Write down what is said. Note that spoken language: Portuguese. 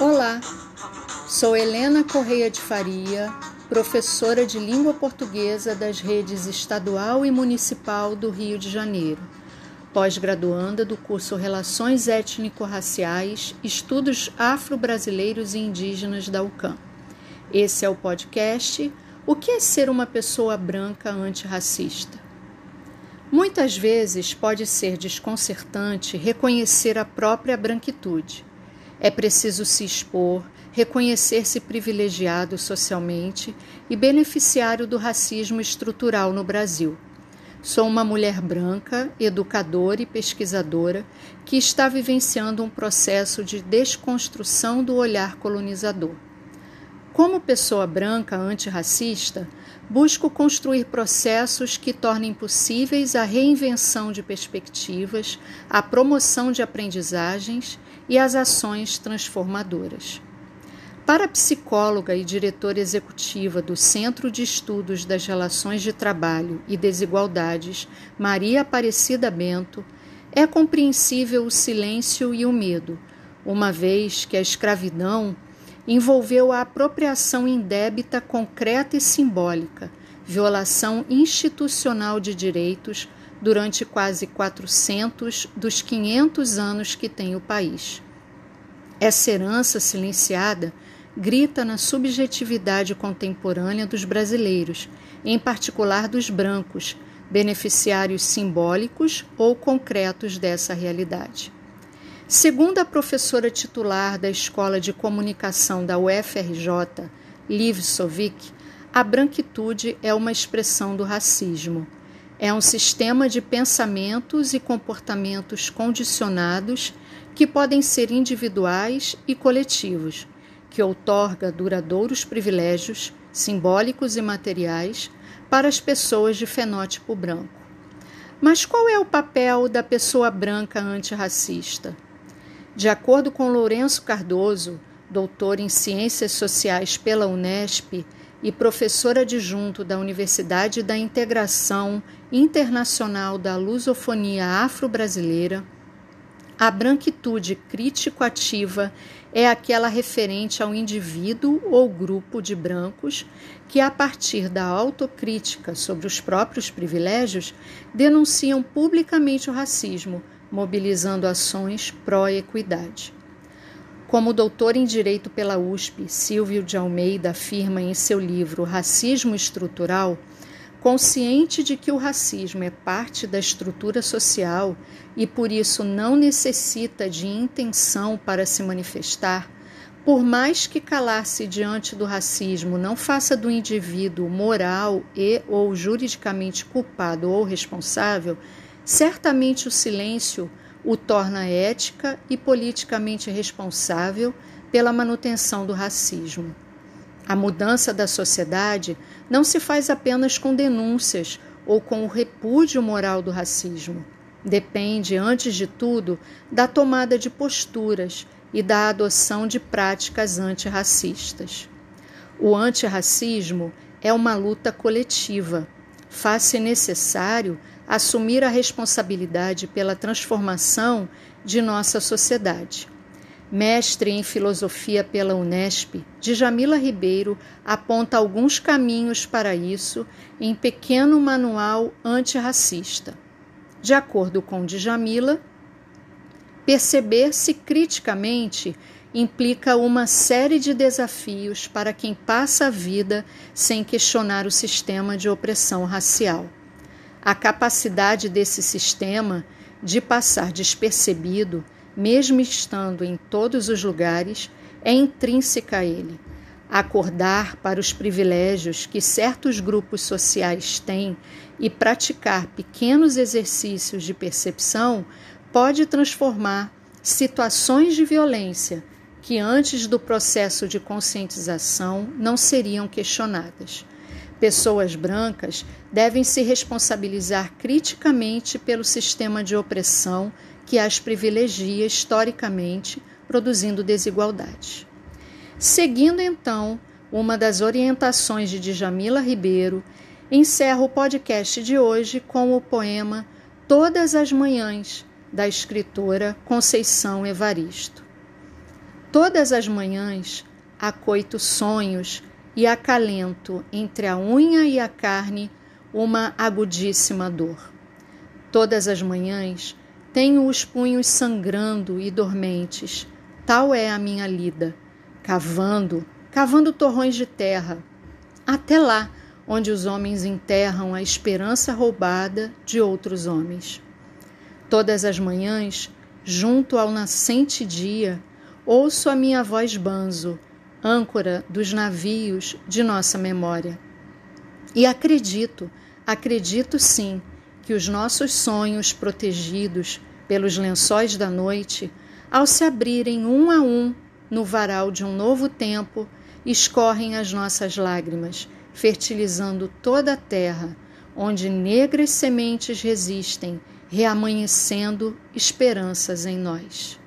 Olá, sou Helena Correia de Faria, professora de língua portuguesa das redes estadual e municipal do Rio de Janeiro, pós-graduanda do curso Relações Étnico-Raciais, Estudos Afro-Brasileiros e Indígenas da UCAM. Esse é o podcast O que é ser uma pessoa branca antirracista? Muitas vezes pode ser desconcertante reconhecer a própria branquitude é preciso se expor, reconhecer-se privilegiado socialmente e beneficiário do racismo estrutural no Brasil. Sou uma mulher branca, educadora e pesquisadora que está vivenciando um processo de desconstrução do olhar colonizador. Como pessoa branca antirracista, busco construir processos que tornem possíveis a reinvenção de perspectivas, a promoção de aprendizagens e as ações transformadoras. Para a psicóloga e diretora executiva do Centro de Estudos das Relações de Trabalho e Desigualdades, Maria Aparecida Bento, é compreensível o silêncio e o medo, uma vez que a escravidão envolveu a apropriação indébita concreta e simbólica, violação institucional de direitos durante quase 400 dos 500 anos que tem o país. Essa herança silenciada grita na subjetividade contemporânea dos brasileiros, em particular dos brancos, beneficiários simbólicos ou concretos dessa realidade. Segundo a professora titular da Escola de Comunicação da UFRJ, Liv Sovic, a branquitude é uma expressão do racismo. É um sistema de pensamentos e comportamentos condicionados que podem ser individuais e coletivos, que outorga duradouros privilégios simbólicos e materiais para as pessoas de fenótipo branco. Mas qual é o papel da pessoa branca antirracista? De acordo com Lourenço Cardoso, doutor em Ciências Sociais pela Unesp e professor adjunto da Universidade da Integração Internacional da Lusofonia Afro-Brasileira, a branquitude crítico-ativa é aquela referente ao indivíduo ou grupo de brancos que, a partir da autocrítica sobre os próprios privilégios, denunciam publicamente o racismo mobilizando ações pró-equidade. Como doutor em Direito pela USP, Silvio de Almeida afirma em seu livro Racismo Estrutural, consciente de que o racismo é parte da estrutura social e por isso não necessita de intenção para se manifestar, por mais que calar-se diante do racismo não faça do indivíduo moral e ou juridicamente culpado ou responsável, Certamente o silêncio o torna ética e politicamente responsável pela manutenção do racismo. A mudança da sociedade não se faz apenas com denúncias ou com o repúdio moral do racismo. Depende, antes de tudo, da tomada de posturas e da adoção de práticas antirracistas. O antirracismo é uma luta coletiva. Faz-se necessário assumir a responsabilidade pela transformação de nossa sociedade. Mestre em filosofia pela Unesp, Djamila Ribeiro aponta alguns caminhos para isso em pequeno manual antirracista. De acordo com Djamila, perceber-se criticamente implica uma série de desafios para quem passa a vida sem questionar o sistema de opressão racial. A capacidade desse sistema de passar despercebido, mesmo estando em todos os lugares, é intrínseca a ele. Acordar para os privilégios que certos grupos sociais têm e praticar pequenos exercícios de percepção pode transformar situações de violência que antes do processo de conscientização não seriam questionadas. Pessoas brancas devem se responsabilizar criticamente pelo sistema de opressão que as privilegia historicamente, produzindo desigualdade. Seguindo então uma das orientações de Djamila Ribeiro, encerro o podcast de hoje com o poema Todas as Manhãs, da escritora Conceição Evaristo. Todas as manhãs acoito sonhos e acalento entre a unha e a carne uma agudíssima dor. Todas as manhãs tenho os punhos sangrando e dormentes, tal é a minha lida, cavando, cavando torrões de terra, até lá onde os homens enterram a esperança roubada de outros homens. Todas as manhãs, junto ao nascente dia, ouço a minha voz banzo, âncora dos navios de nossa memória. E acredito, acredito sim, que os nossos sonhos protegidos pelos lençóis da noite, ao se abrirem um a um no varal de um novo tempo, escorrem as nossas lágrimas, fertilizando toda a terra, onde negras sementes resistem reamanhecendo esperanças em nós.